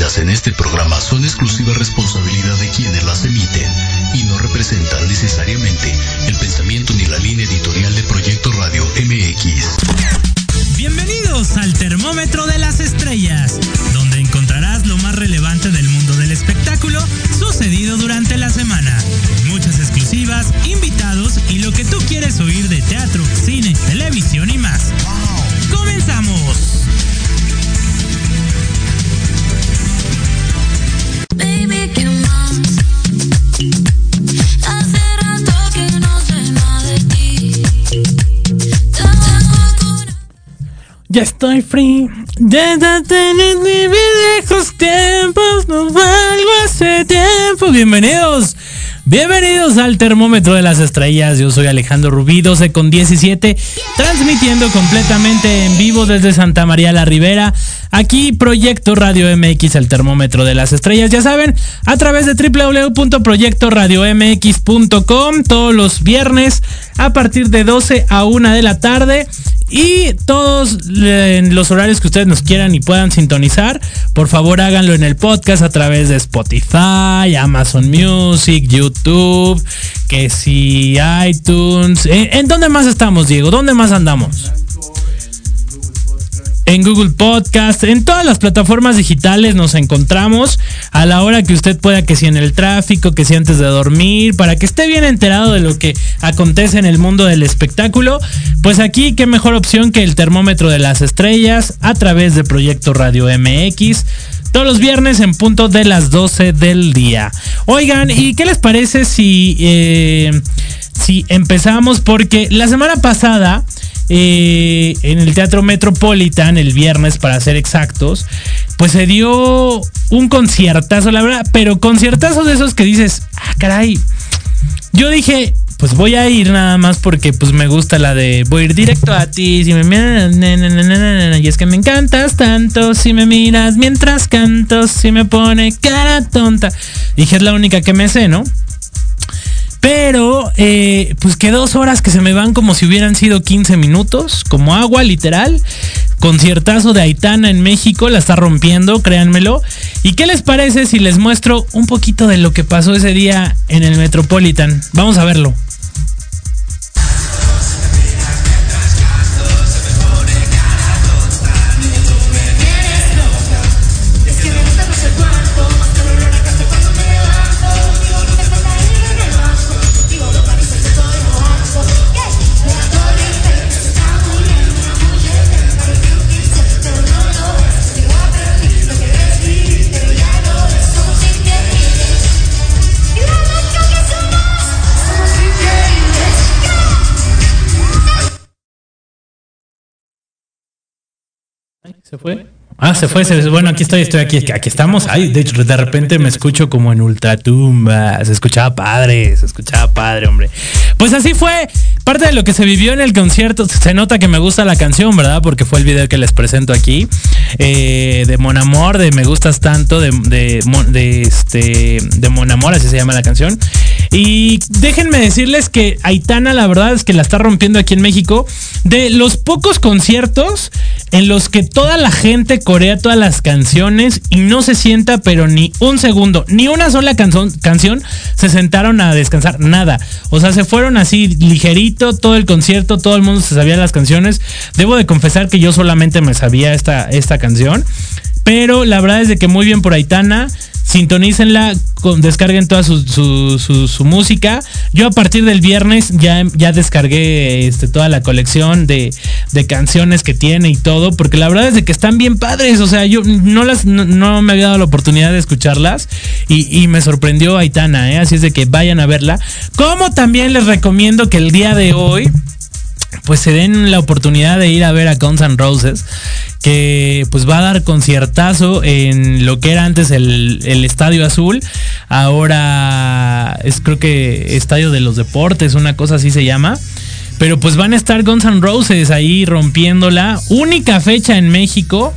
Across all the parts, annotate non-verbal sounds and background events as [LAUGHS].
vertidas en este programa son exclusiva responsabilidad de quienes las emiten y no representan Ya estoy free. Desde tener mis viejos tiempos, no valgo hace tiempo. Bienvenidos. Bienvenidos al termómetro de las estrellas. Yo soy Alejandro Rubí, 12 con 17, transmitiendo completamente en vivo desde Santa María la Ribera. Aquí Proyecto Radio MX, el termómetro de las estrellas. Ya saben, a través de www.proyectoradiomx.com todos los viernes a partir de 12 a 1 de la tarde. Y todos eh, en los horarios que ustedes nos quieran y puedan sintonizar, por favor háganlo en el podcast a través de Spotify, Amazon Music, YouTube, que si iTunes. ¿En, en dónde más estamos, Diego? ¿Dónde más andamos? En Google Podcast, en todas las plataformas digitales nos encontramos a la hora que usted pueda, que si en el tráfico, que si antes de dormir, para que esté bien enterado de lo que acontece en el mundo del espectáculo. Pues aquí, qué mejor opción que el termómetro de las estrellas a través de Proyecto Radio MX. Todos los viernes en punto de las 12 del día. Oigan, ¿y qué les parece si, eh, si empezamos? Porque la semana pasada en el Teatro Metropolitan, el viernes para ser exactos, pues se dio un conciertazo, la verdad, pero conciertazo de esos que dices, ah, caray. Yo dije, pues voy a ir nada más porque pues me gusta la de voy a ir directo a ti, si me miras, y es que me encantas tanto, si me miras mientras canto, si me pone cara tonta. Dije, es la única que me sé, ¿no? Pero, eh, pues que dos horas que se me van como si hubieran sido 15 minutos, como agua, literal. Conciertazo de Aitana en México, la está rompiendo, créanmelo. ¿Y qué les parece si les muestro un poquito de lo que pasó ese día en el Metropolitan? Vamos a verlo. ¿Se fue? Ah, se fue, se Bueno, aquí estoy, estoy aquí, aquí estamos. Ay, de hecho, de repente me escucho como en ultratumba. Se escuchaba padre, se escuchaba padre, hombre. Pues así fue. Parte de lo que se vivió en el concierto. Se nota que me gusta la canción, ¿verdad? Porque fue el video que les presento aquí. eh, de Mon Amor, de Me Gustas Tanto, de, de, de, este, de Mon Amor, así se llama la canción. Y déjenme decirles que Aitana, la verdad es que la está rompiendo aquí en México. De los pocos conciertos en los que toda la gente corea todas las canciones y no se sienta, pero ni un segundo, ni una sola canción, se sentaron a descansar, nada. O sea, se fueron así ligerito todo el concierto, todo el mundo se sabía las canciones. Debo de confesar que yo solamente me sabía esta, esta canción. Pero la verdad es de que muy bien por Aitana. Sintonícenla, descarguen toda su, su- música. Yo a partir del viernes ya, ya descargué este, toda la colección de, de canciones que tiene y todo, porque la verdad es de que están bien padres. O sea, yo no las no me había dado la oportunidad de escucharlas y, y me sorprendió Aitana, ¿eh? así es de que vayan a verla. Como también les recomiendo que el día de hoy pues se den la oportunidad de ir a ver a Guns N' Roses, que pues va a dar conciertazo en lo que era antes el, Estadio Azul, ahora es creo que Estadio de los Deportes, una cosa así se llama. Pero pues van a estar Guns N' Roses ahí rompiéndola. Única fecha en México.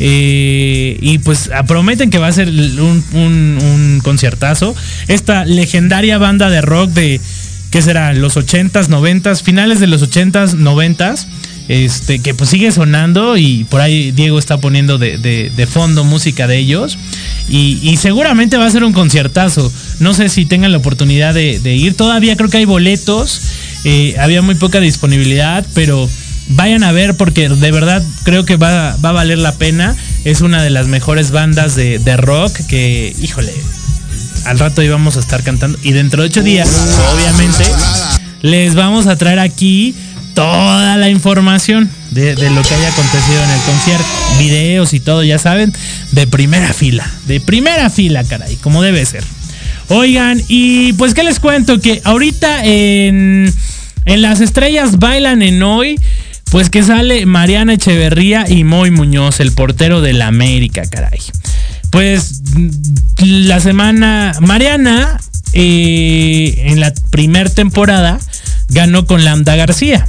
eh, y pues prometen que va a ser un conciertazo. Esta legendaria banda de rock de, ¿qué será? Los 80s, 90s, finales de los 80s, 90s. Este, que pues sigue sonando y por ahí Diego está poniendo de, fondo música de ellos. Y, seguramente va a ser un conciertazo. No sé si tengan la oportunidad de, de ir. Todavía creo que hay boletos. Eh, había muy poca disponibilidad, pero vayan a ver porque de verdad creo que va, va a valer la pena. Es una de las mejores bandas de, de rock que, híjole, al rato íbamos a estar cantando. Y dentro de ocho días, obviamente, les vamos a traer aquí toda la información de, lo que haya acontecido en el concierto. Videos y todo, ya saben, de primera fila. De primera fila, caray, como debe ser. Oigan, y pues qué les cuento, que ahorita en, en Las Estrellas Bailan en Hoy, pues que sale Mariana Echeverría y Moy Muñoz, el portero de la América, caray. Pues la semana, Mariana eh, en la primer temporada ganó con Lambda García.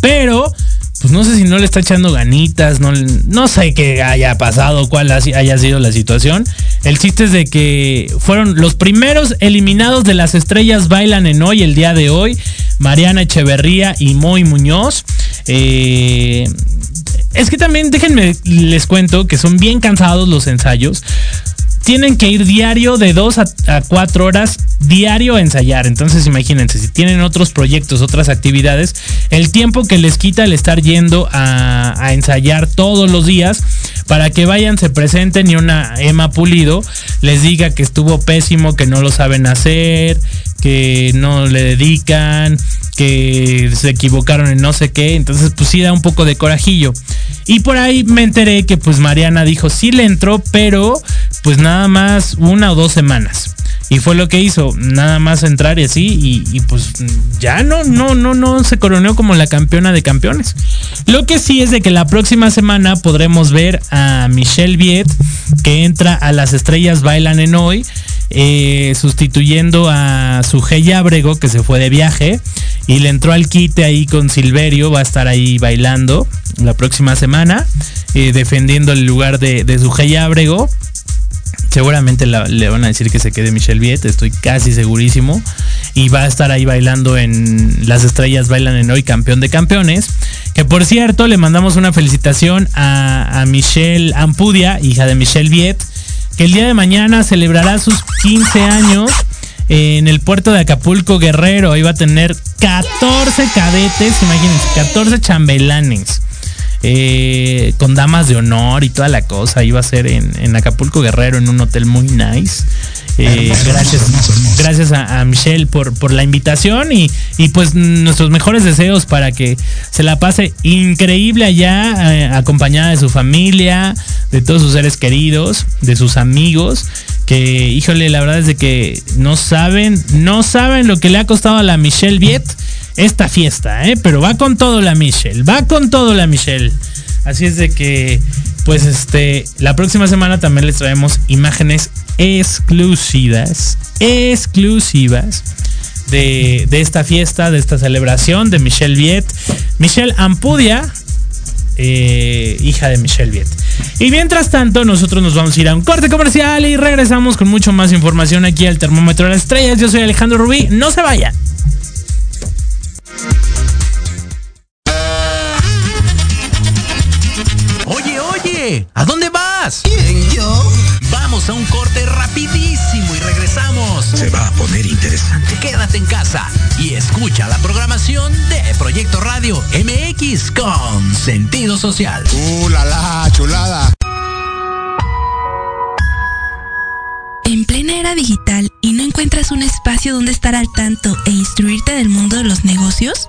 Pero, pues no sé si no le está echando ganitas, no, no sé qué haya pasado, cuál ha- haya sido la situación. El chiste es de que fueron los primeros eliminados de las estrellas bailan en hoy, el día de hoy. Mariana Echeverría y Moy Muñoz. Eh, es que también déjenme les cuento que son bien cansados los ensayos. Tienen que ir diario de 2 a, 4 horas diario a ensayar. Entonces imagínense, si tienen otros proyectos, otras actividades, el tiempo que les quita el estar yendo a, a ensayar todos los días para que vayan, se presenten y una Emma Pulido les diga que estuvo pésimo, que no lo saben hacer, que no le dedican, que se equivocaron en no sé qué. Entonces, pues sí da un poco de corajillo. Y por ahí me enteré que pues Mariana dijo, sí le entró, pero pues nada más una o dos semanas. Y fue lo que hizo, nada más entrar y así, y, y, pues ya no, no, no, no se coronó como la campeona de campeones. Lo que sí es de que la próxima semana podremos ver a Michelle Viet, que entra a las estrellas bailan en hoy, eh, sustituyendo a su Abrego, que se fue de viaje, y le entró al quite ahí con Silverio, va a estar ahí bailando la próxima semana, eh, defendiendo el lugar de, de su Abrego. Seguramente le van a decir que se quede Michelle Viet, estoy casi segurísimo. Y va a estar ahí bailando en Las Estrellas Bailan en Hoy, campeón de campeones. Que por cierto, le mandamos una felicitación a, a Michelle Ampudia, hija de Michelle Viet, que el día de mañana celebrará sus 15 años en el puerto de Acapulco Guerrero. Iba a tener 14 cadetes, imagínense, 14 chambelanes. Eh, con damas de honor y toda la cosa. Iba a ser en, en Acapulco Guerrero, en un hotel muy nice. Eh, Hermoso, gracias, hermoso, hermoso. gracias a, a Michelle por, por la invitación y, y pues nuestros mejores deseos para que se la pase increíble allá, eh, acompañada de su familia, de todos sus seres queridos, de sus amigos, que híjole, la verdad es de que no saben, no saben lo que le ha costado a la Michelle Viet esta fiesta, ¿eh? pero va con todo la Michelle, va con todo la Michelle. Así es de que, pues este, la próxima semana también les traemos imágenes exclusivas, exclusivas de, de esta fiesta, de esta celebración de Michelle Viet. Michelle Ampudia, eh, hija de Michelle Viet. Y mientras tanto, nosotros nos vamos a ir a un corte comercial y regresamos con mucho más información aquí al Termómetro de las Estrellas. Yo soy Alejandro Rubí, no se vayan. Oye, ¿a dónde vas? ¿Quién, yo? Vamos a un corte rapidísimo y regresamos. Se va a poner interesante. Quédate en casa y escucha la programación de Proyecto Radio MX con sentido social. ¡Uh, la, la, chulada! En plena era digital y no encuentras un espacio donde estar al tanto e instruirte del mundo de los negocios?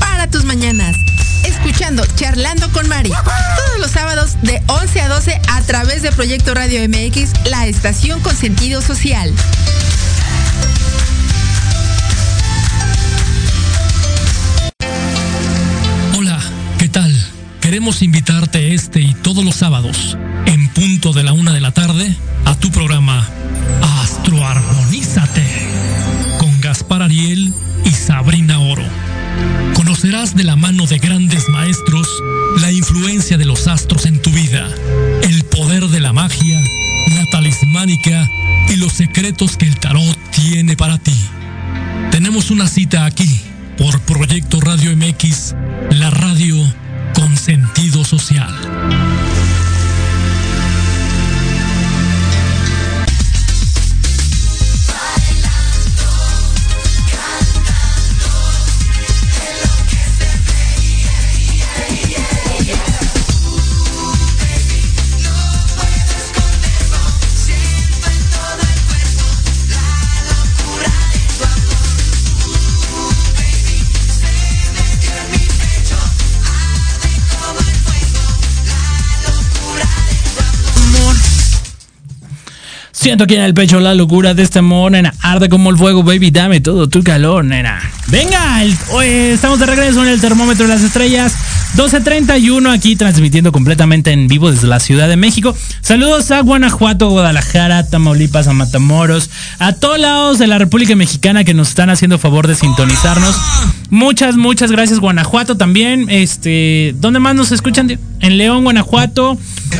Para tus mañanas. Escuchando Charlando con Mari todos los sábados de 11 a 12 a través de Proyecto Radio MX, la estación con sentido social. Hola, ¿qué tal? Queremos invitarte este y todos los sábados, en punto de la una de la tarde, a tu programa Astroarmonízate con Gaspar Ariel y Sabrina Oro. Conocerás de la mano de grandes maestros la influencia de los astros en tu vida, el poder de la magia, la talismánica y los secretos que el tarot tiene para ti. Tenemos una cita aquí por Proyecto Radio MX, la radio con sentido social. Siento aquí en el pecho la locura de este amor, nena. Arde como el fuego, baby. Dame todo tu calor, nena. Venga, el- estamos de regreso en el termómetro de las estrellas. 12.31 aquí transmitiendo completamente en vivo desde la Ciudad de México. Saludos a Guanajuato, Guadalajara, Tamaulipas, a Matamoros, a todos lados de la República Mexicana que nos están haciendo favor de sintonizarnos. Muchas, muchas gracias, Guanajuato también. Este, ¿dónde más nos escuchan? En León, Guanajuato.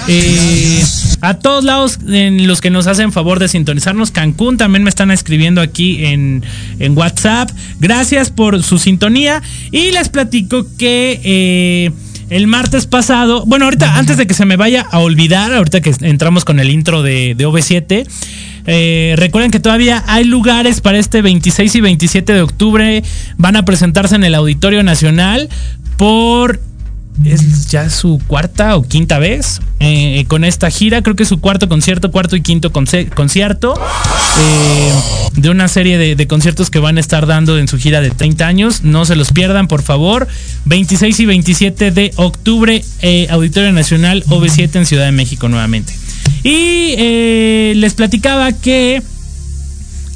Eh, a todos lados en los que nos hacen favor de sintonizarnos. Cancún también me están escribiendo aquí en, en WhatsApp. Gracias por su sintonía. Y les platico que eh, el martes pasado, bueno, ahorita antes de que se me vaya a olvidar, ahorita que entramos con el intro de, de OV7. eh, recuerden que todavía hay lugares para este 26 y 27 de octubre. Van a presentarse en el Auditorio Nacional por es ya su cuarta o quinta vez eh, con esta gira. Creo que es su cuarto concierto, cuarto y quinto concierto eh, de una serie de, conciertos que van a estar dando en su gira de 30 años. No se los pierdan, por favor. 26 y 27 de octubre, eh, Auditorio Nacional OV7 en Ciudad de México nuevamente. Y eh, les platicaba que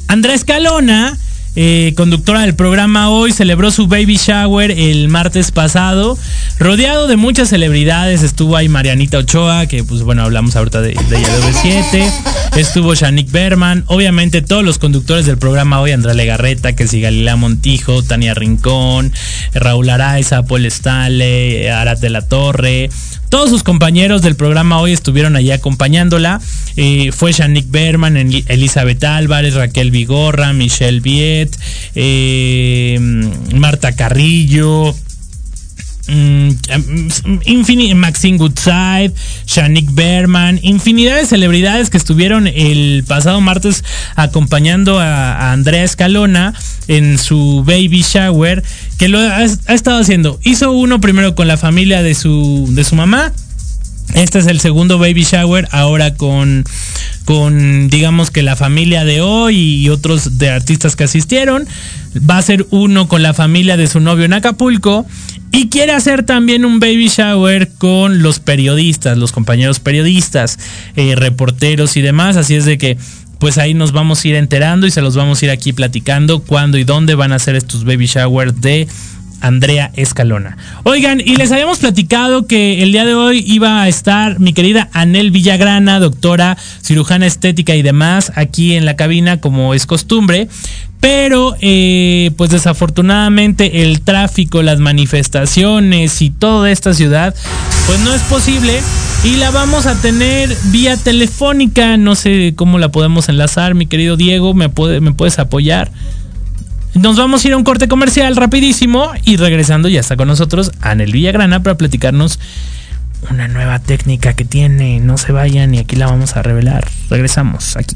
Andrés Calona, eh, conductora del programa hoy, celebró su baby shower el martes pasado, rodeado de muchas celebridades. Estuvo ahí Marianita Ochoa, que pues bueno, hablamos ahorita de, de ella de OV7. Estuvo Shanik Berman, obviamente todos los conductores del programa hoy, Andrea Legarreta, que si Galilea Montijo, Tania Rincón, Raúl Araiza, Paul Stale, Arat de la Torre. Todos sus compañeros del programa hoy estuvieron allí acompañándola. Eh, fue Shanik Berman, El- Elizabeth Álvarez, Raquel Vigorra, Michelle Viet, eh, Marta Carrillo. Mm, infini- Maxine Goodside, Shanik Berman, infinidad de celebridades que estuvieron el pasado martes acompañando a, a Andrea Escalona en su baby shower, que lo ha, ha estado haciendo. Hizo uno primero con la familia de su, de su mamá, este es el segundo baby shower, ahora con, con digamos que la familia de hoy y otros de artistas que asistieron. Va a ser uno con la familia de su novio en Acapulco. Y quiere hacer también un baby shower con los periodistas, los compañeros periodistas, eh, reporteros y demás. Así es de que pues ahí nos vamos a ir enterando y se los vamos a ir aquí platicando cuándo y dónde van a ser estos baby showers de Andrea Escalona. Oigan, y les habíamos platicado que el día de hoy iba a estar mi querida Anel Villagrana, doctora cirujana estética y demás, aquí en la cabina como es costumbre. Pero, eh, pues desafortunadamente el tráfico, las manifestaciones y toda esta ciudad, pues no es posible. Y la vamos a tener vía telefónica. No sé cómo la podemos enlazar, mi querido Diego. ¿Me, me puedes apoyar? Nos vamos a ir a un corte comercial rapidísimo y regresando ya está con nosotros Anel Villagrana para platicarnos una nueva técnica que tiene. No se vayan y aquí la vamos a revelar. Regresamos aquí.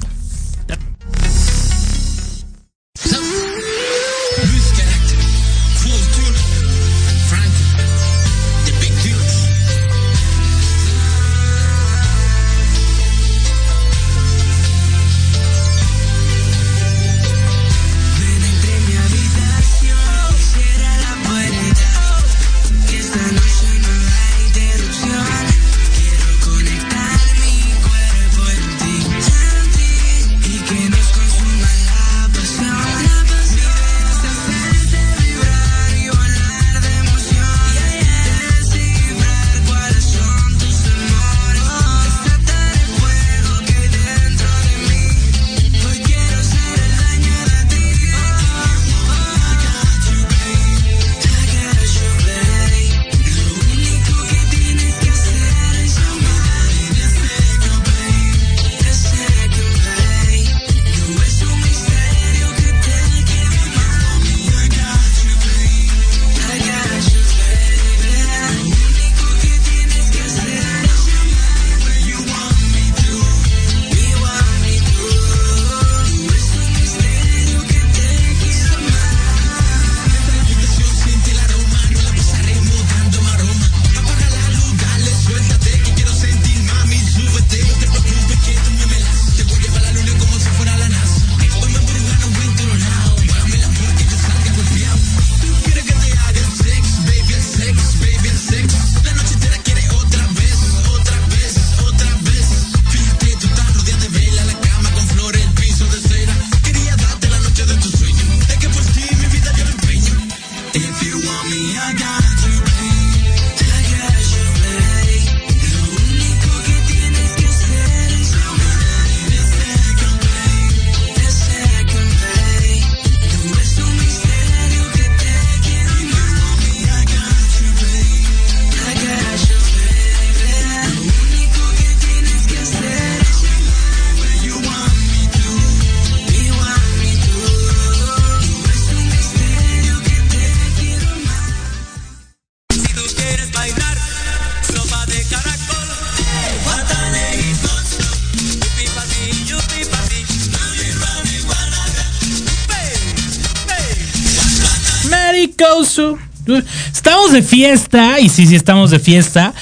De fiesta, y sí, sí, estamos de fiesta,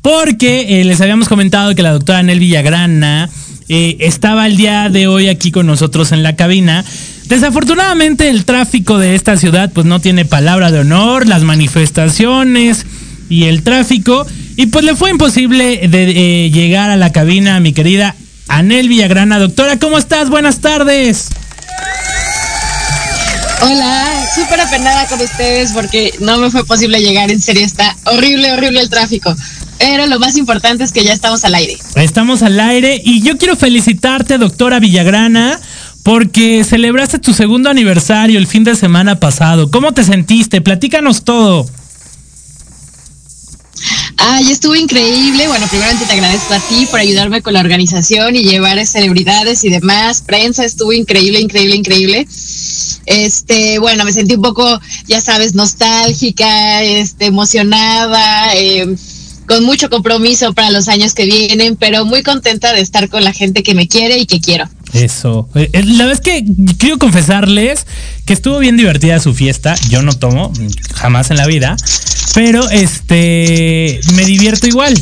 porque eh, les habíamos comentado que la doctora Anel Villagrana eh, estaba el día de hoy aquí con nosotros en la cabina. Desafortunadamente el tráfico de esta ciudad pues no tiene palabra de honor, las manifestaciones y el tráfico, y pues le fue imposible de, eh, llegar a la cabina mi querida Anel Villagrana. Doctora, ¿cómo estás? Buenas tardes. Hola, súper apenada con ustedes porque no me fue posible llegar. En serio, está horrible, horrible el tráfico. Pero lo más importante es que ya estamos al aire. Estamos al aire y yo quiero felicitarte, doctora Villagrana, porque celebraste tu segundo aniversario el fin de semana pasado. ¿Cómo te sentiste? Platícanos todo. Ay, estuvo increíble. Bueno, primeramente te agradezco a ti por ayudarme con la organización y llevar celebridades y demás. Prensa estuvo increíble, increíble, increíble. Este, bueno, me sentí un poco, ya sabes, nostálgica, este, emocionada, eh, con mucho compromiso para los años que vienen, pero muy contenta de estar con la gente que me quiere y que quiero. Eso. Eh, eh, La verdad es que quiero confesarles que estuvo bien divertida su fiesta. Yo no tomo, jamás en la vida. Pero este me divierto igual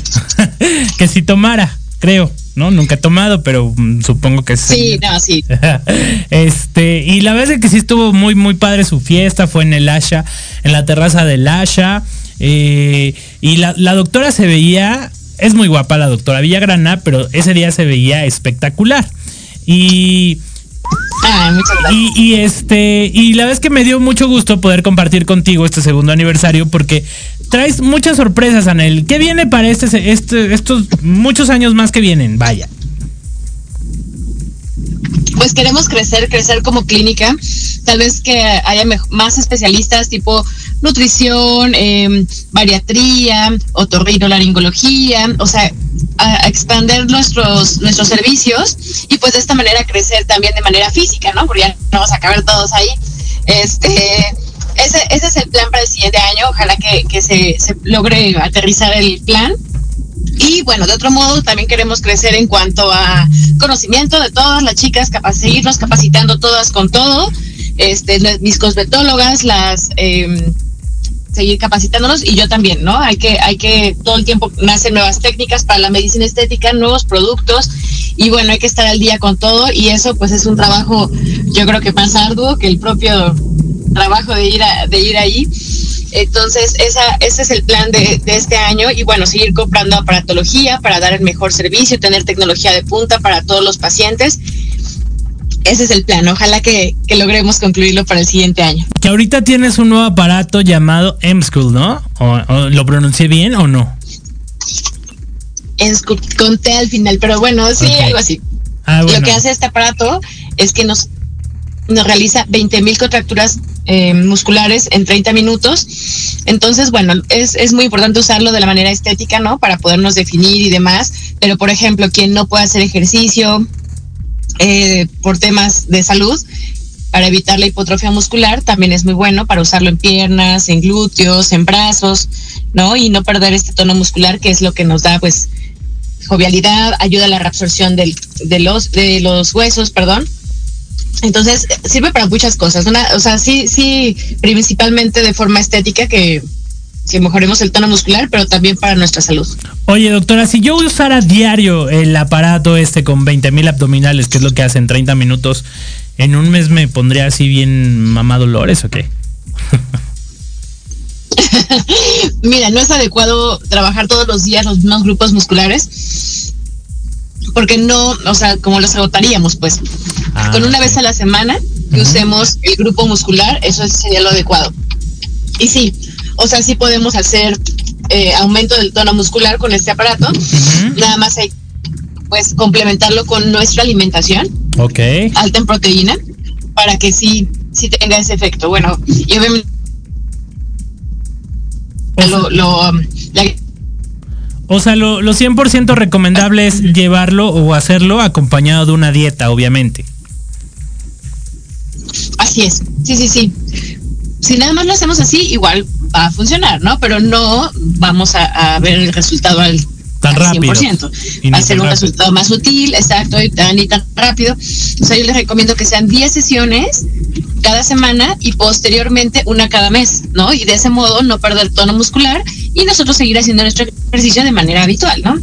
[LAUGHS] que si tomara, creo. ¿No? Nunca he tomado, pero mm, supongo que Sí, no, sí. [LAUGHS] este, y la verdad es que sí estuvo muy, muy padre su fiesta, fue en el Asha, en la terraza del Asha. eh, y la, la doctora se veía, es muy guapa la doctora Villagrana, pero ese día se veía espectacular. Y. Y, y este, y la verdad es que me dio mucho gusto poder compartir contigo este segundo aniversario porque traes muchas sorpresas, Anel. ¿Qué viene para este, este, estos muchos años más que vienen? Vaya. Pues queremos crecer, crecer como clínica, tal vez que haya más especialistas tipo nutrición, eh, bariatría, otorrinolaringología, o sea, a expander nuestros nuestros servicios y pues de esta manera crecer también de manera física, ¿no? Porque ya no vamos a caber todos ahí. Este, ese, ese es el plan para el siguiente año, ojalá que, que se, se logre aterrizar el plan. Y bueno, de otro modo también queremos crecer en cuanto a conocimiento de todas las chicas, capa- seguirnos capacitando todas con todo, este, mis cosmetólogas, las eh, seguir capacitándonos y yo también, ¿no? Hay que, hay que todo el tiempo nacen nuevas técnicas para la medicina estética, nuevos productos y bueno, hay que estar al día con todo y eso pues es un trabajo, yo creo que más arduo que el propio trabajo de ir a, de ir ahí. Entonces, esa, ese es el plan de, de este año y bueno, seguir comprando aparatología para dar el mejor servicio, tener tecnología de punta para todos los pacientes. Ese es el plan. Ojalá que, que logremos concluirlo para el siguiente año. Que ahorita tienes un nuevo aparato llamado M-School, ¿no? ¿O, o lo pronuncié bien o no? Es, conté al final, pero bueno, sí, algo así. Ah, bueno. Lo que hace este aparato es que nos realiza 20 mil contracturas eh, musculares en 30 minutos. Entonces, bueno, es, es muy importante usarlo de la manera estética, ¿no? Para podernos definir y demás. Pero, por ejemplo, quien no puede hacer ejercicio eh, por temas de salud, para evitar la hipotrofia muscular, también es muy bueno para usarlo en piernas, en glúteos, en brazos, ¿no? Y no perder este tono muscular, que es lo que nos da, pues, jovialidad, ayuda a la reabsorción del, de, los, de los huesos, perdón. Entonces, sirve para muchas cosas. Una, o sea, sí, sí, principalmente de forma estética, que, que mejoremos el tono muscular, pero también para nuestra salud. Oye, doctora, si yo usara diario el aparato este con 20 mil abdominales, que es lo que hace en 30 minutos, ¿en un mes me pondría así bien mamá Dolores o qué? [LAUGHS] Mira, no es adecuado trabajar todos los días los mismos grupos musculares porque no, o sea, como los agotaríamos, pues. Ah, Con una vez a la semana que usemos el grupo muscular, eso sería lo adecuado. Y sí, o sea, sí podemos hacer eh, aumento del tono muscular con este aparato. Nada más hay, pues, complementarlo con nuestra alimentación Ok. alta en proteína para que sí, sí tenga ese efecto. Bueno, y obviamente lo, lo, um, O sea, lo, lo 100% recomendable es llevarlo o hacerlo acompañado de una dieta, obviamente. así es. Sí, sí, sí. Si nada más lo hacemos así, igual va a funcionar, ¿no? Pero no vamos a, a ver el resultado al, Tan al rápido. 100%. Y Va a ser un rápido. resultado más sutil, exacto, y tan, y tan rápido. O sea, yo les recomiendo que sean 10 sesiones cada semana y posteriormente una cada mes, ¿no? Y de ese modo no perder tono muscular y nosotros seguir haciendo nuestro ejercicio de manera habitual, ¿no?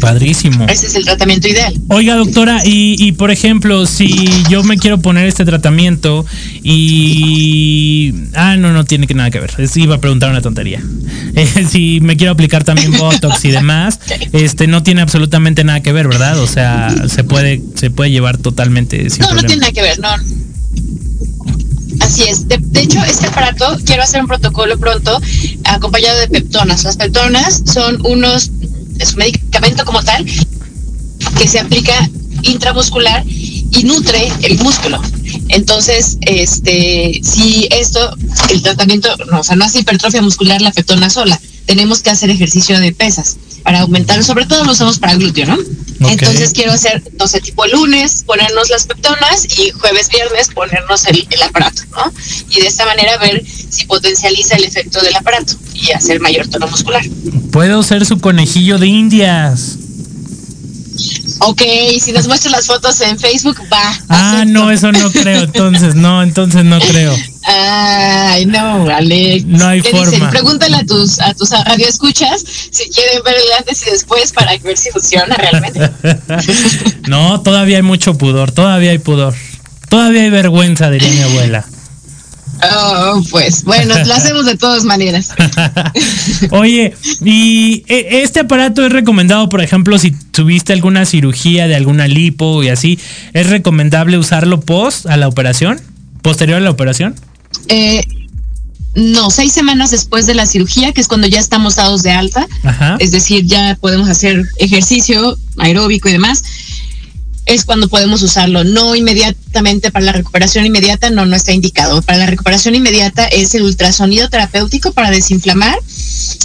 Padrísimo. Ese es el tratamiento ideal. Oiga, doctora, y, y por ejemplo, si yo me quiero poner este tratamiento y... Ah, no, no tiene que nada que ver. Es- iba a preguntar una tontería. [LAUGHS] Eh, si me quiero aplicar también Botox y demás, este no tiene absolutamente nada que ver, ¿verdad? O sea, se puede, se puede llevar totalmente sin No, no tiene nada que ver, no. Así es. De, de hecho, este aparato, quiero hacer un protocolo pronto acompañado de peptonas. Las peptonas son unos, es un medicamento como tal que se aplica intramuscular y nutre el músculo. Entonces, este, si esto, el tratamiento, no, o sea, no hace hipertrofia muscular la peptona sola, tenemos que hacer ejercicio de pesas para aumentar, sobre todo lo usamos para glúteo, ¿no? Entonces quiero hacer, no sé, tipo lunes, ponernos las peptonas y jueves, viernes ponernos el, el aparato, ¿no? Y de esta manera ver si potencializa el efecto del aparato y hacer mayor tono muscular. Puedo ser su conejillo de indias. Ok, si nos muestras las fotos en Facebook, va. Ah, no, eso no creo. Entonces, no, entonces no creo. Ay, no, Alex. No hay ¿Qué dicen? forma. Pregúntale a tus, a tus radioescuchas si quieren ver el antes y después para ver si funciona realmente. [LAUGHS] No, todavía hay mucho pudor, todavía hay pudor. Todavía hay vergüenza, diría mi abuela. Oh, pues bueno, lo hacemos de todas maneras. [LAUGHS] Oye, y eh, este aparato es recomendado, por ejemplo, si tuviste alguna cirugía de alguna lipo y así, ¿es recomendable usarlo post a la operación? ¿Posterior a la operación? Eh, no, seis semanas después de la cirugía, que es cuando ya estamos dados de alta, Ajá. es decir, ya podemos hacer ejercicio aeróbico y demás, es cuando podemos usarlo. No inmediatamente para la recuperación inmediata, no, no está indicado. Para la recuperación inmediata es el ultrasonido terapéutico para desinflamar,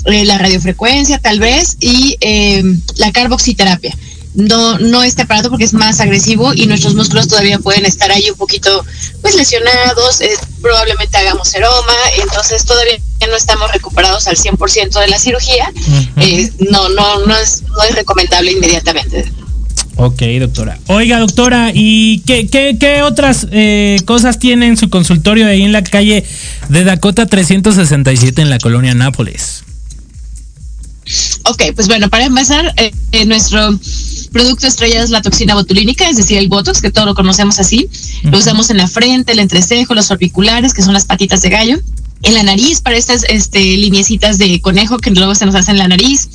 eh, la radiofrecuencia tal vez y eh, la carboxiterapia. No, no este aparato porque es más agresivo y nuestros músculos todavía pueden estar ahí un poquito pues lesionados, eh, probablemente hagamos seroma, entonces todavía no estamos recuperados al 100% de la cirugía. Eh, no, no, no es, no es recomendable inmediatamente. Ok, doctora. Oiga, doctora, ¿y qué, qué, qué otras eh, cosas tiene en su consultorio ahí en la calle de Dakota 367 en la colonia Nápoles? Ok, pues bueno, para empezar, eh, eh, nuestro producto estrella es la toxina botulínica, es decir, el Botox, que todos lo conocemos así. Lo usamos en la frente, el entrecejo, los orbiculares, que son las patitas de gallo. En la nariz, para estas este, lineecitas de conejo que luego se nos hacen en la nariz.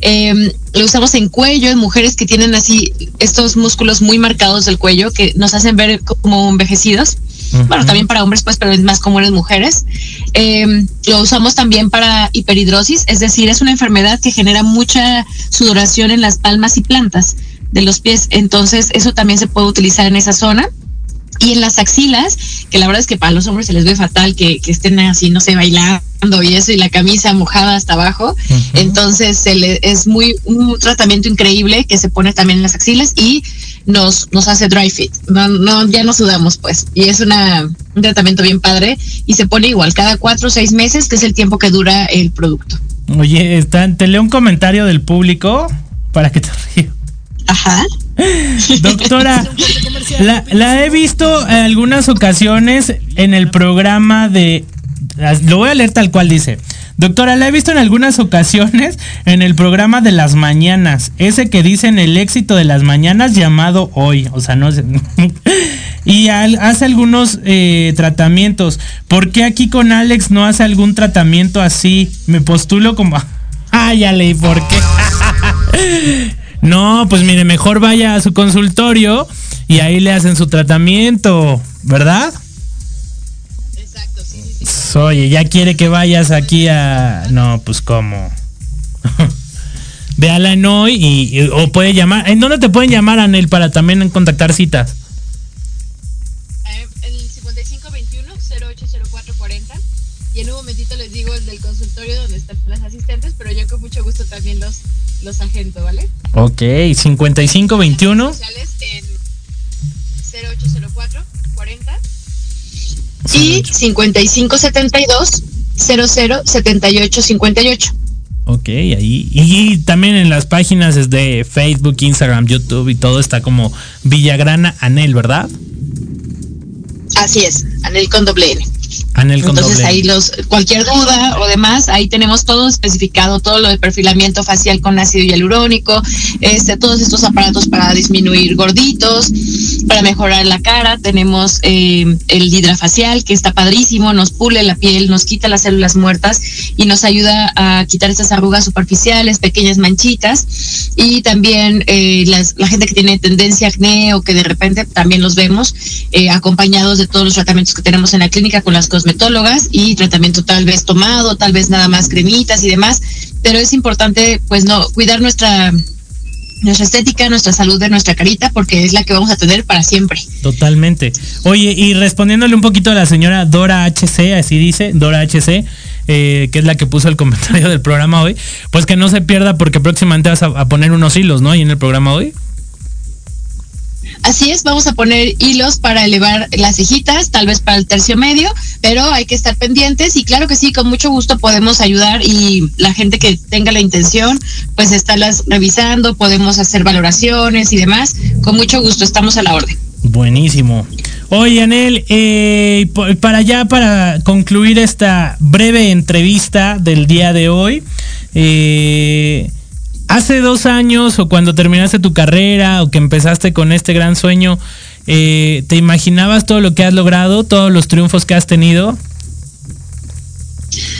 Eh, lo usamos en cuello, en mujeres que tienen así estos músculos muy marcados del cuello que nos hacen ver como envejecidos. Bueno, también para hombres, pues, pero es más común en mujeres. Eh, lo usamos también para hiperhidrosis, es decir, es una enfermedad que genera mucha sudoración en las palmas y plantas de los pies. Entonces, eso también se puede utilizar en esa zona. Y en las axilas, que la verdad es que para los hombres se les ve fatal que, que estén así, no sé, bailando y eso, y la camisa mojada hasta abajo. Entonces se le, es muy un tratamiento increíble que se pone también en las axilas y nos, nos hace dry fit. No, no, ya no sudamos, pues. Y es una, un tratamiento bien padre y se pone igual cada cuatro o seis meses, que es el tiempo que dura el producto. Oye, está, te leo un comentario del público para que te [LAUGHS] rías. Ajá. Doctora, [LAUGHS] la, la he visto en algunas ocasiones en el programa de... Lo voy a leer tal cual dice. Doctora, la he visto en algunas ocasiones en el programa de las mañanas. Ese que dicen el éxito de las mañanas llamado hoy. O sea, no sé. [LAUGHS] y hace algunos eh, tratamientos. ¿Por qué aquí con Alex no hace algún tratamiento así? Me postulo como... Ah, [LAUGHS] ya por qué. [LAUGHS] No, pues mire, mejor vaya a su consultorio y ahí le hacen su tratamiento, ¿verdad? Oye, ya quiere que vayas aquí a... No, pues cómo. Véala en hoy y, y- o puede llamar. ¿En dónde te pueden llamar, Anel, para también contactar citas? Eh, el 5521-080440 y en un momentito les digo el del consultorio donde están las asistentes, pero yo con mucho gusto también los, los agento, ¿vale? Ok, 5521. Sociales en 080440 y 5572 007858. Ok, ahí. Y también en las páginas de Facebook, Instagram, YouTube y todo está como Villagrana Anel, ¿verdad? Así es, Anel con doble N. Anel con Entonces doble. ahí los cualquier duda o demás, ahí tenemos todo especificado, todo lo de perfilamiento facial con ácido hialurónico, este, todos estos aparatos para disminuir gorditos, para mejorar la cara, tenemos eh, el hidrafacial que está padrísimo, nos pule la piel, nos quita las células muertas y nos ayuda a quitar estas arrugas superficiales, pequeñas manchitas y también eh, las- la gente que tiene tendencia a acné o que de repente también los vemos eh, acompañados de todos los tratamientos que tenemos en la clínica con las cosmetólogas y tratamiento tal vez tomado, tal vez nada más cremitas y demás, pero es importante pues no cuidar nuestra nuestra estética, nuestra salud de nuestra carita porque es la que vamos a tener para siempre. Totalmente. Oye, y respondiéndole un poquito a la señora Dora HC, así dice, Dora HC, eh, que es la que puso el comentario del programa hoy, pues que no se pierda porque próximamente vas a, a poner unos hilos, ¿no? Ahí en el programa hoy. Así es, vamos a poner hilos para elevar las cejitas, tal vez para el tercio medio, pero hay que estar pendientes y claro que sí, con mucho gusto podemos ayudar y la gente que tenga la intención, pues estarlas revisando, podemos hacer valoraciones y demás. Con mucho gusto, estamos a la orden. Buenísimo. Oye, Anel, eh, para ya, para concluir esta breve entrevista del día de hoy, eh, hace dos años o cuando terminaste tu carrera o que empezaste con este gran sueño, eh, ¿te imaginabas todo lo que has logrado, todos los triunfos que has tenido?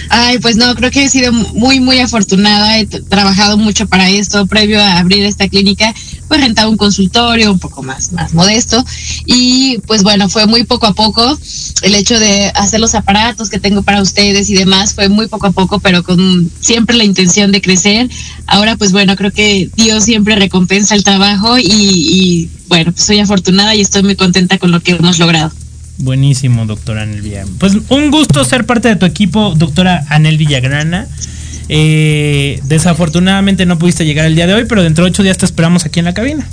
Ay, pues no, creo que he sido muy, muy afortunada. He trabajado mucho para esto. Previo a abrir esta clínica, pues rentaba un consultorio un poco más, más modesto. Y pues bueno, fue muy poco a poco. El hecho de hacer los aparatos que tengo para ustedes y demás fue muy poco a poco, pero con siempre la intención de crecer. Ahora, pues bueno, creo que Dios siempre recompensa el trabajo y, y bueno, pues soy afortunada y estoy muy contenta con lo que hemos logrado. Buenísimo, doctora Anel Villagrana. Pues un gusto ser parte de tu equipo, doctora Anel Villagrana. Eh, desafortunadamente no pudiste llegar el día de hoy, pero dentro de ocho días te esperamos aquí en la cabina.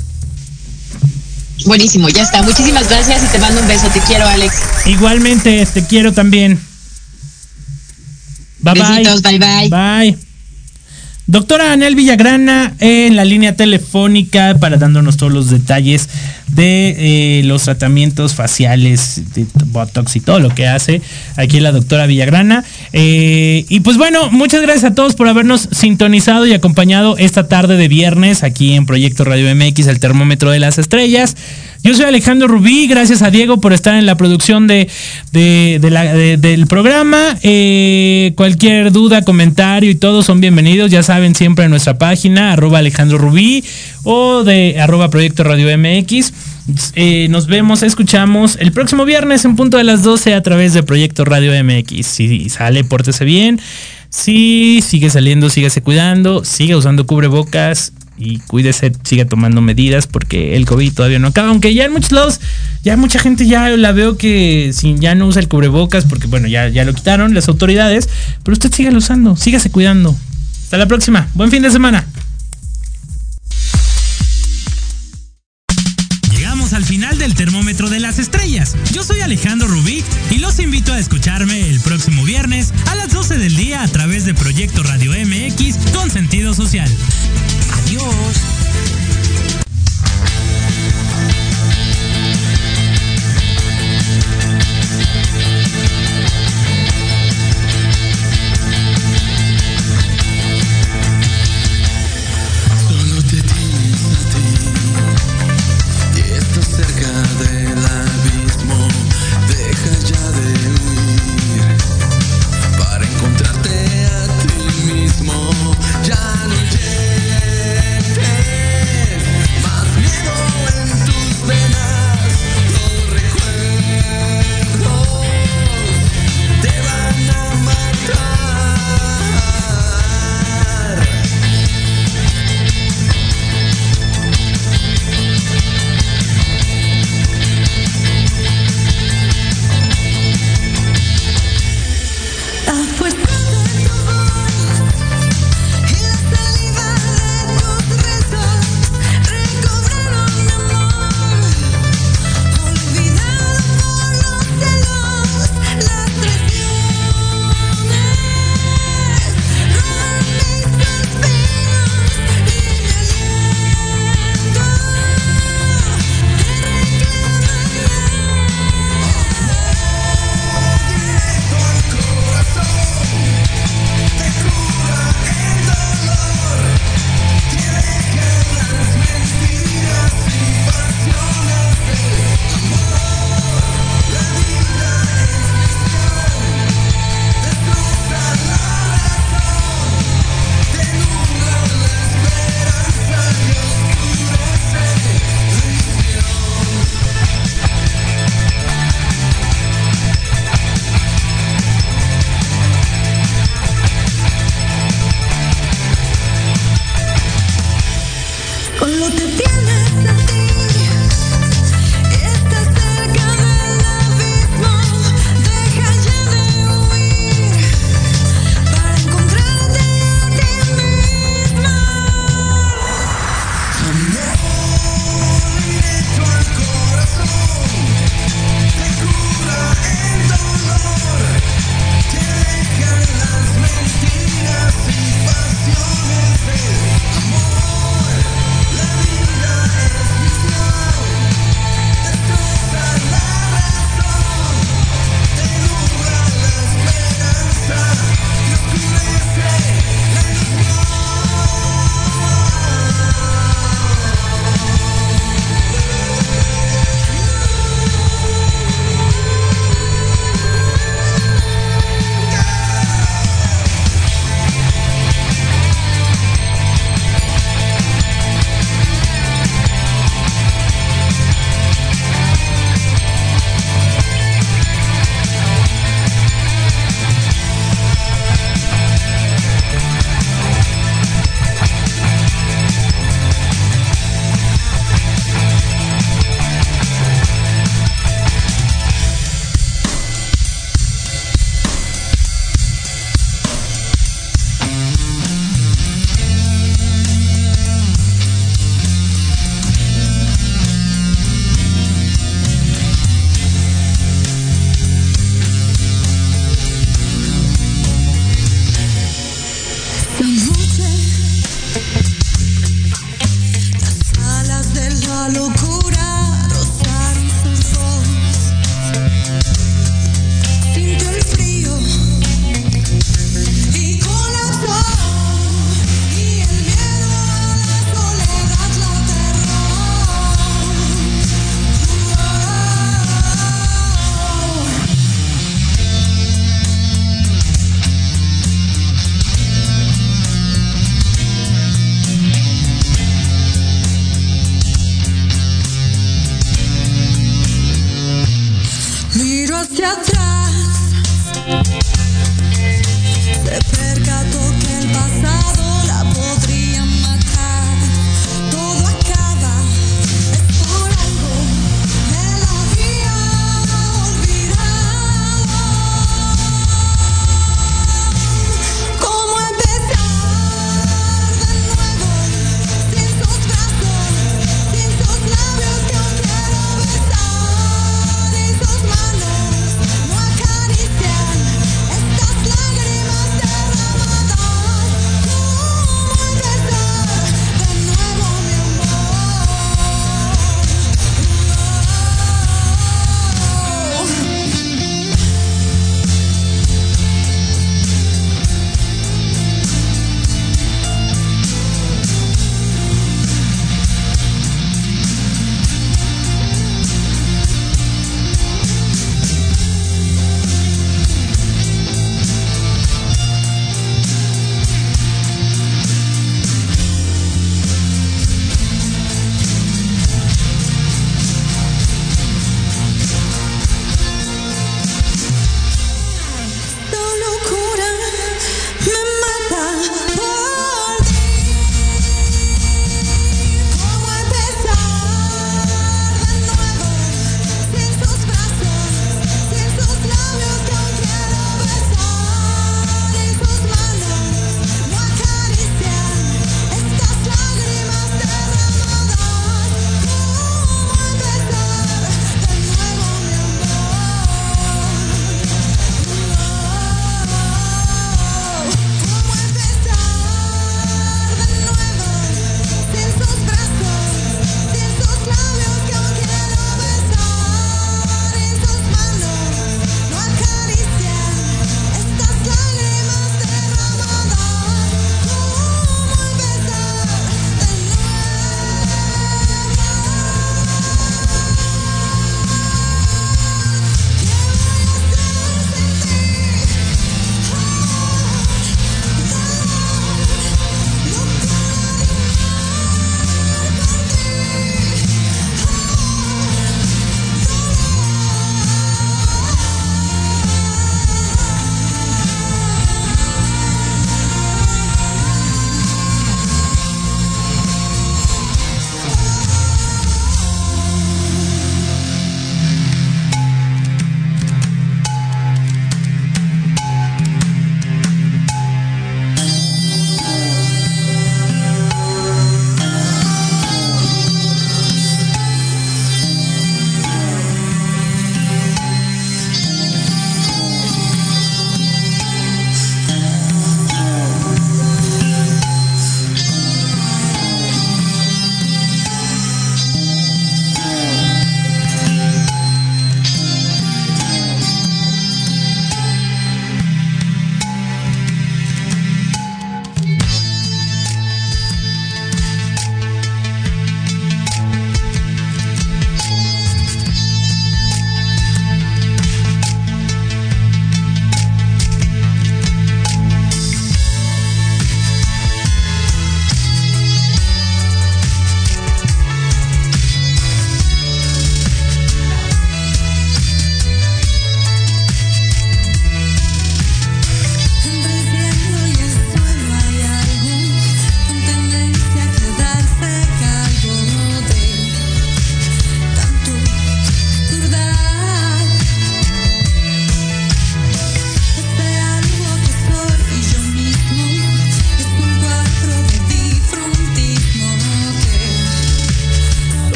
Buenísimo, ya está. Muchísimas gracias y te mando un beso. Te quiero, Alex. Igualmente, te quiero también. Bye Besitos, bye. bye, bye. Bye. Doctora Anel Villagrana en la línea telefónica para dándonos todos los detalles de eh, los tratamientos faciales, de Botox y todo lo que hace aquí la doctora Villagrana. Eh, y pues bueno, muchas gracias a todos por habernos sintonizado y acompañado esta tarde de viernes aquí en Proyecto Radio MX, el termómetro de las estrellas. Yo soy Alejandro Rubí, gracias a Diego por estar en la producción del programa. Eh, cualquier duda, comentario y todo son bienvenidos, ya saben, siempre en nuestra página, arroba Alejandro Rubí o de arroba Proyecto Radio MX. Eh, nos vemos, escuchamos el próximo viernes en punto de las 12 a través de Proyecto Radio MX. Si sale, pórtese bien. Si sigue saliendo, síguese cuidando, siga usando cubrebocas y cuídese, siga tomando medidas porque el COVID todavía no acaba. Aunque ya en muchos lados, ya mucha gente ya la veo que ya no usa el cubrebocas porque bueno, ya, ya lo quitaron las autoridades, pero usted siga usando, sígase cuidando. Hasta la próxima. Buen fin de semana. Llegamos al final del termómetro de las estrellas. Yo soy Alejandro Rubí y los invito a escucharme el próximo viernes a las 12 del día a través de Proyecto Radio MX con sentido social. Adiós.